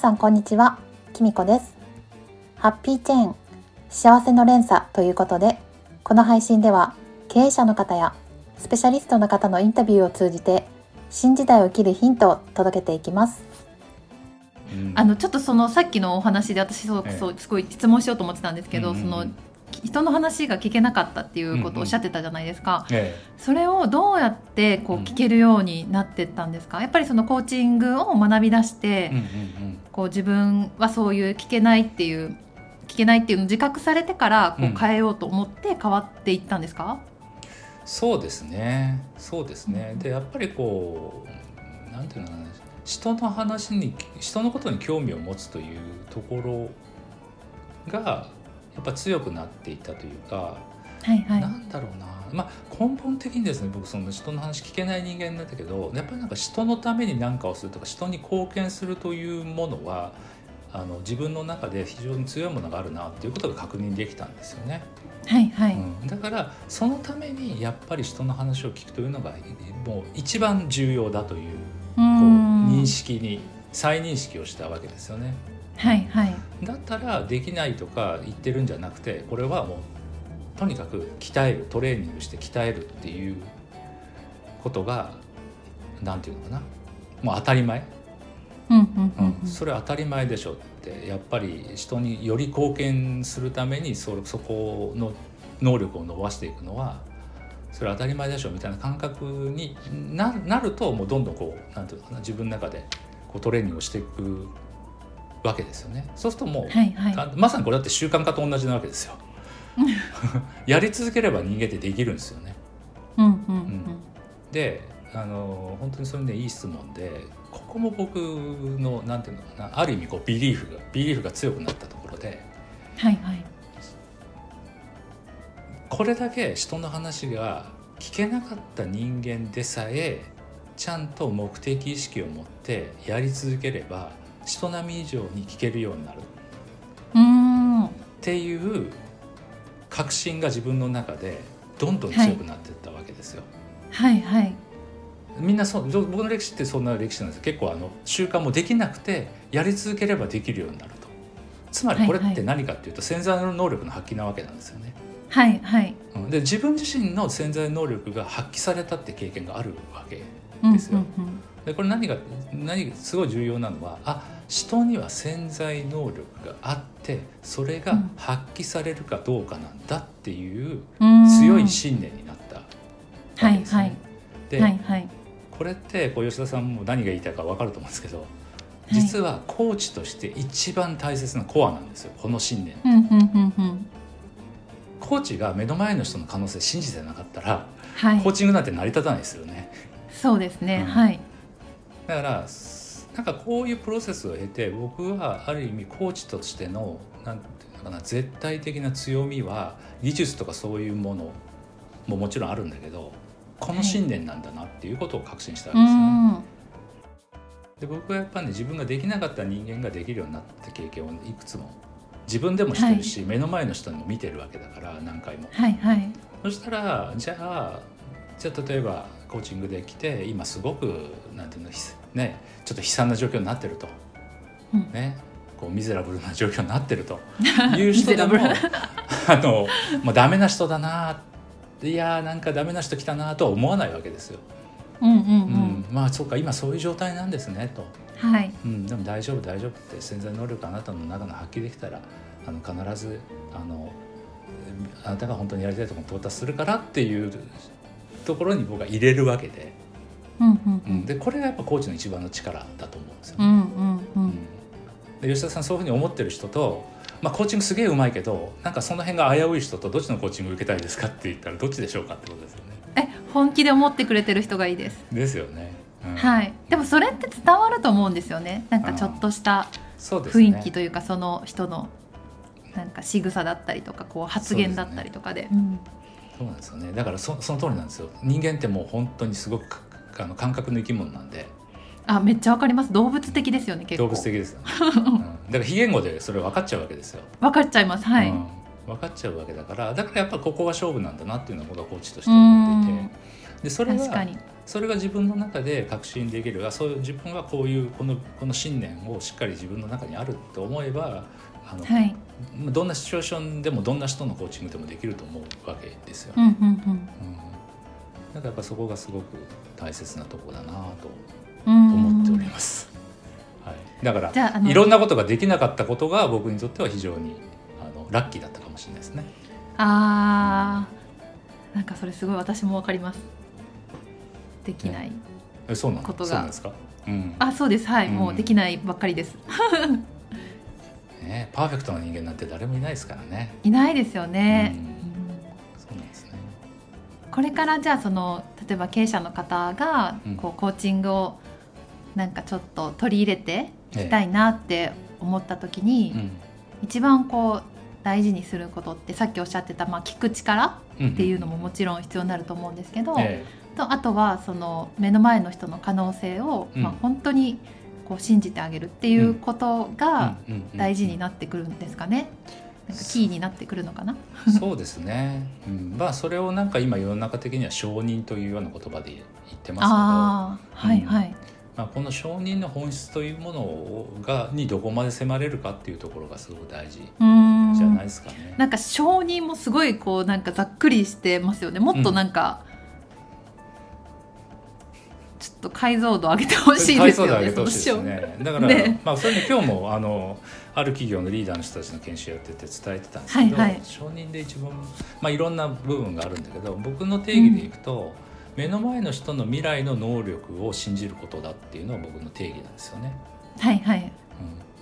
さんこんにちは。きみこです。ハッピーチェーン幸せの連鎖ということでこの配信では経営者の方やスペシャリストの方のインタビューを通じて新時代を生きるヒントを届けていきます。あのちょっとそのさっきのお話で私そうそうすごい質問しようと思ってたんですけど、その人の話が聞けなかったっていうことをおっしゃってたじゃないですか、うん。うんええ、それをどうやってこう聞けるようになってったんですか？やっぱりそのコーチングを学び出して、うんうんうん、こう自分はそういう聞けないっていう聞けないっていうのを自覚されてからこう変えようと思って変わっていったんですか、うん、そうですね。そうですね、でやっぱりこうなんていうのかな人の話に人のことに興味を持つというところがやっぱ強くなっていったというか、はいはい、なんだろうな、まあ、根本的にですね僕その人の話聞けない人間なんだけどやっぱりなんか人のために何かをするとか人に貢献するというものはあの自分の中で非常に強いものがあるなっていうことが確認できたんですよね。はいはい、うん、だからそのためにやっぱり人の話を聞くというのがもう一番重要だというこう認識に再認識をしたわけですよね。はいはい、だったらできないとか言ってるんじゃなくてこれはもうとにかく鍛えるトレーニングして鍛えるっていうことが何て言うのかな。もう当たり前、うんそれ当たり前でしょってやっぱり人により貢献するためにそそこの能力を伸ばしていくのはそれ当たり前でしょみたいな感覚になるともうどんどんこうなんていうのかな自分の中でこうトレーニングをしていくわけですよね。そうするともう、はいはい、まさにこれだって習慣化と同じなわけですよ。やり続ければ人間ってできるんですよね。うんうんうん、であの本当にそれねいい質問でここも僕のなんていうのかなある意味こうビリーフがビリーフが強くなったところで、はいはい、これだけ人の話が聞けなかった人間でさえちゃんと目的意識を持ってやり続ければ人並み以上に聞けるようになる。っていう確信が自分の中でどんどん強くなっていったわけですよ。はい、はい、はいみんなそう僕の歴史ってそんな歴史なんです結構あの習慣もできなくてやり続ければできるようになると。つまりこれって何かっていうと潜在の能力の発揮なわけなんですよね。はいはい、で自分自身の潜在能力が発揮されたって経験があるわけですよ。うんうんうんでこれ何が何すごい重要なのはあ人には潜在能力があってそれが発揮されるかどうかなんだっていう強い信念になったわけですね。はいはい、で、はいはい、これってこう吉田さんも何が言いたいか分かると思うんですけど実はコーチとして一番大切なコアなんですよこの信念。コーチが目の前の人の可能性信じてなかったら、はい、コーチングなんて成り立たないですよね。そうですね、うん、はいだからなんかこういうプロセスを経て僕はある意味コーチとしてのなんていうのかな絶対的な強みは技術とかそういうものももちろんあるんだけどこの信念なんだなっていうことを確信したわけですね。で僕はやっぱね自分ができなかった人間ができるようになった経験をいくつも自分でもしてるし、はい、目の前の人にも見てるわけだから何回も。はいはい、そしたらじゃあじゃあ例えばコーチングで来て今すごくなんていうのねちょっと悲惨な状況になってると、うん、ねこうミゼラブルな状況になってると。いう人でも あのもうダメな人だないやーなんかダメな人来たなとは思わないわけですよ。うんうんうん、まあそうか今そういう状態なんですねと、はい。うん、でも大丈夫大丈夫って潜在能力あなたの中の発揮できたらあの必ずあのあなたが本当にやりたいところに到達するからっていうところに僕は入れるわけで、うんうん。うん、でこれがやっぱコーチの一番の力だと思うんですよね。うんうんうん、で吉田さんそういうふうに思ってる人と、まあ、コーチングすげえうまいけどなんかその辺が危うい人とどっちのコーチング受けたいですかって言ったらどっちでしょうかってことですよね。え本気で思ってくれてる人がいいです。ですよね。うん、はい、でもそれって伝わると思うんですよね。なんかちょっとした雰囲気というかその人のなんか仕草だったりとかこう発言だったりとかで。そうなんですよね。だからそその通りなんですよ。人間ってもう本当にすごくあの感覚の生き物なんで。あめっちゃわかります。動物的ですよね結構。動物的ですよね、うん、だから非言語でそれ分かっちゃうわけですよ。分かっちゃいます。はい、うん、分かっちゃうわけだからだからやっぱここが勝負なんだなっていうのは僕はコーチとして思っていてでそれがそれが自分の中で確信できる。あそういう自分はこういうこのこの信念をしっかり自分の中にあると思えばあの、はい、どんなシチュエーションでもどんな人のコーチングでもできると思うわけですよ。うんうんうん。うん、だからやっぱそこがすごく大切なとこだなと思っております。はい、だからいろんなことができなかったことが僕にとっては非常にあのラッキーだったかもしれないですね。あーなんかそれすごい私もわかります。できないことが。そうか？うん、あそうですはい、うん、もうできないばっかりです。ねパーフェクトな人間なんて誰もいないですからね。いないですよね。うんそうなんですね。これからじゃあその例えば経営者の方がこうコーチングをなんかちょっと取り入れていきたいなって思った時に、一番こう大事にすることってさっきおっしゃってた、まあ、聞く力っていうのももちろん必要になると思うんですけど、とあとはその目の前の人の可能性を、まあ、本当にこう信じてあげるっていうことが大事になってくるんですかね。なんかキーになってくるのかな？そうですね。うん、まあそれをなんか今世の中的には承認というような言葉で言ってますけど、はいはい。うんまあ、この承認の本質というものがにどこまで迫れるかっていうところがすごく大事じゃないですかね。なんか承認もすごいこうなんかざっくりしてますよね。もっとなんか、ちょっと解像度上げてほしいですよね。解像度上げてほしいですね。だから、ね、まあそれに今日もあのある企業のリーダーの人たちの研修やってて伝えてたんですけど、はいはい、承認で一番まあいろんな部分があるんだけど、僕の定義でいくと、うん、目の前の人の未来の能力を信じることだっていうのは僕の定義なんですよね。はいはい。うん、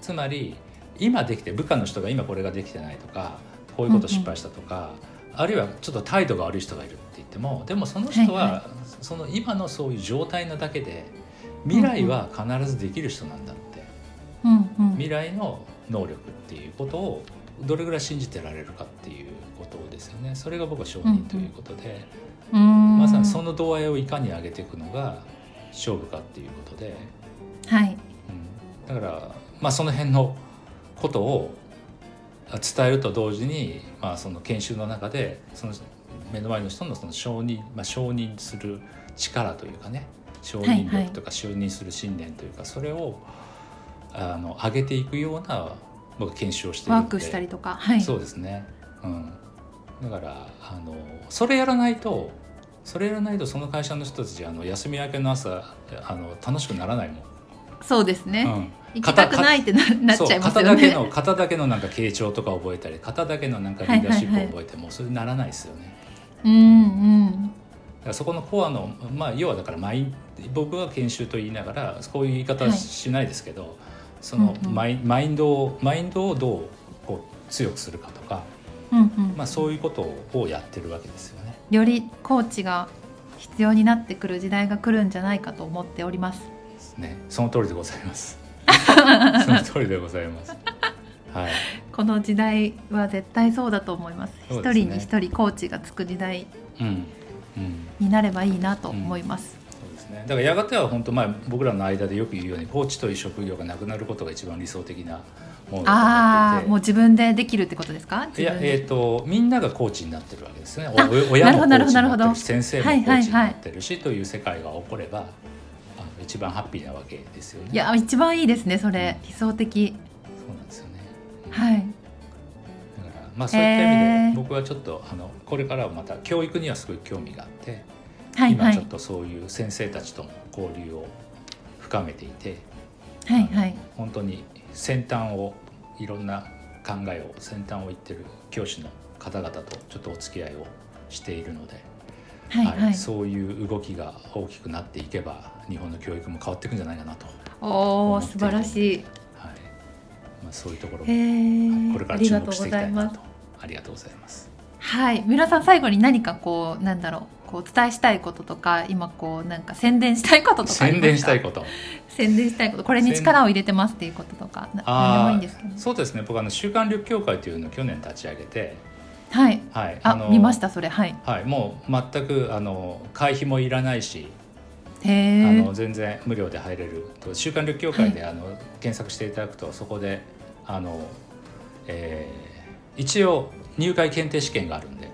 つまり今できて部下の人が今これができてないとか、こういうこと失敗したとか。うんうんあるいはちょっと態度が悪い人がいるってもでもその人はその今のそういう状態なだけで未来は必ずできる人なんだって、未来の能力っていうことをどれぐらい信じてられるかっていうことですよね。それが僕は承認ということで、まさにその度合いをいかに上げていくのが勝負かっていうことで、はい。うん、だからまあその辺のことを伝えると同時に、まあ、その研修の中でその目の前の人のその承認、まあ、承認する力というかね承認力とか承認する信念というか、それをあの上げていくような僕研修をしてワークしたりとか、はい、そうですね、うん、だからあのそれやらないとそれやらないとその会社の人たちあの休み明けの朝あの楽しくならないもん。そうですね、うん。行きたくないってななっちゃいますよね。型だけの型だけのなんか傾聴とか覚えたり型だけのなんかリーダーシップを覚えてもそれならないですよね。うんうんそこのコアの、まあ、要はだからマイ僕は研修と言いながらこういう言い方しないですけど、はい、そのマイうんうん、マインドをマインドをどうこう強くするかとか、うんうん、まあ、そういうことをやってるわけですよね。よりコーチが必要になってくる時代が来るんじゃないかと思っております。ね、その通りでございます。その通りでございます。はい。この時代は絶対そうだと思います。一、ね、人に一人コーチがつく時代になればいいなと思います。そうですね。だからやがては本当まあ僕らの間でよく言うようにコーチという職業がなくなることが一番理想的なものだああ、もう自分でできるってことですか？いやえっ、ー、とみんながコーチになってるわけですね。親もコーチになってるし、先生もコーチになってるし、という世界が起これば。一番ハッピーなわけですよね。いや一番いいですねそれ、理想的。そうなんですよね。はい。まあそういった意味で僕はちょっとあのこれからはまた教育にはすごい興味があって、はい、今ちょっとそういう先生たちとも交流を深めていて、はいはい、本当に先端をいろんな考えを先端を言ってる教師の方々とちょっとお付き合いをしているので。はいはい、そういう動きが大きくなっていけば日本の教育も変わっていくんじゃないかなとおお素晴らしい、はい。まあ、そういうところもこれから注目していきたいなと。ありがとうございます。はい。皆さん最後に何かこうなんだろう。こう伝えしたいこととか今こうなんか宣伝したいこととか宣伝したいこと。宣伝したいこと。これに力を入れてますっていうこととか何でもいいんですけど、そうですね。僕あの週刊力協会というのを去年立ち上げてはい、はい、あの見ましたそれ。はい、はい、もう全くあの会費もいらないしあの全然無料で入れると。週刊力協会で、はい、あの検索していただくとそこであの、えー、一応入会検定試験があるんで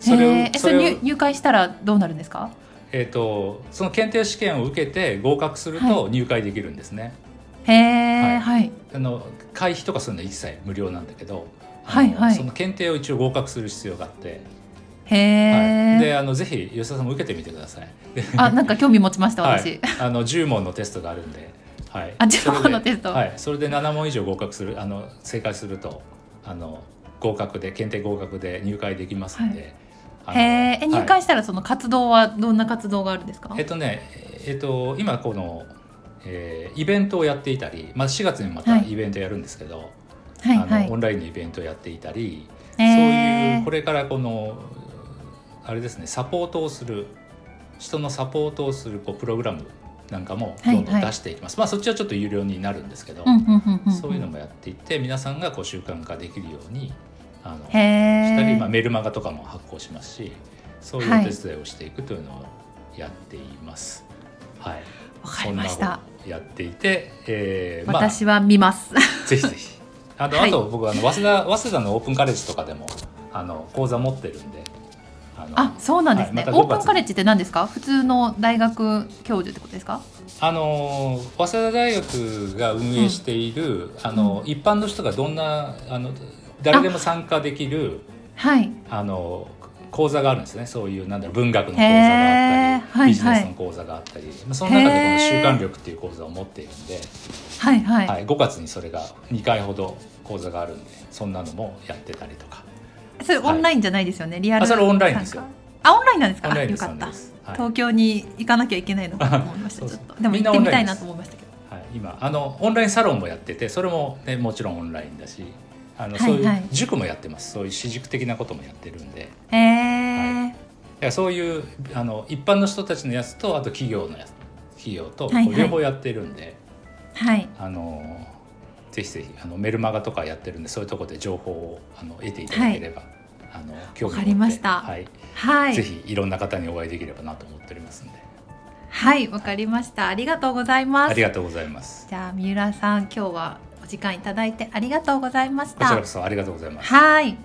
それをそれ入会したらどうなるんですか？えーと、その検定試験を受けて合格すると入会できるんですね。はい、へえ、はい、あの会費とかするのは一切無料なんだけど、はいはい、その検定を一応合格する必要があって。へえ、はい、であのぜひ吉田さんも受けてみてください。あなんか興味持ちました私。はい、あの10問のテストがあるんで。はい、あ10問のテスト。はい、それで7問以上合格するあの正解するとあの合格で検定合格で入会できますんで。はい、へえ入会したらその活動はどんな活動があるんですか、えっとねえっと今この、えー、イベントをやっていたり、まあ、4月にまたイベントやるんですけど、はい、あのオンラインのイベントをやっていたり、そういうこれからこのあれですねサポートをする人のサポートをするこうプログラムなんかもどんどん出していきます、はいはい、まあそっちはちょっと有料になるんですけど、そういうのもやっていって皆さんがこう習慣化できるようにあのしたり、まあ、メルマガとかも発行しますしそういうお手伝いをしていくというのをやっています。はい、わ、かりました。やっていて、えー、まあ、私は見ます。ぜひぜひ。あと、はい、あと僕あの早稲田早稲田のオープンカレッジとかでもあの講座持ってるんで。あそうなんですね、はいま、オープンカレッジって何ですか？普通の大学教授ってことですか？あの早稲田大学が運営している、うん、あの一般の人がどんなあの誰でも参加できるはい。あの講座があるんですね。そういうなんだろう文学の講座があったりビジネスの講座があったり、その中でこの習慣力っていう講座を持っているんで、はいはい、はい、5月にそれが2回ほど講座があるんでそんなのもやってたりとかそれオンラインじゃないですよね、はい、リアル。それオンラインですよ。あオンラインなんですか？よかった、はい、東京に行かなきゃいけないのかと思いました。ちょっと。でも行ってみたいなと思いましたけど。はい、今。あのオンラインサロンもやっててそれも、ね、もちろんオンラインだしあの、そういう塾もやってます。そういう私塾的なこともやってるんで。へえ、はい、いやそういうあの一般の人たちのやつとあと企業のやつ企業と両方やってるんで、はい、あのぜひぜひあのメルマガとかやってるんでそういうところで情報をあの得ていただければ、はい、あの興味を持ってはい、はい、ぜひいろんな方にお会いできればなと思っておりますんで。はいわかりました。ありがとうございます。ありがとうございます。じゃあ三浦さん今日はお時間いただいてありがとうございました。こちらこそありがとうございます。はい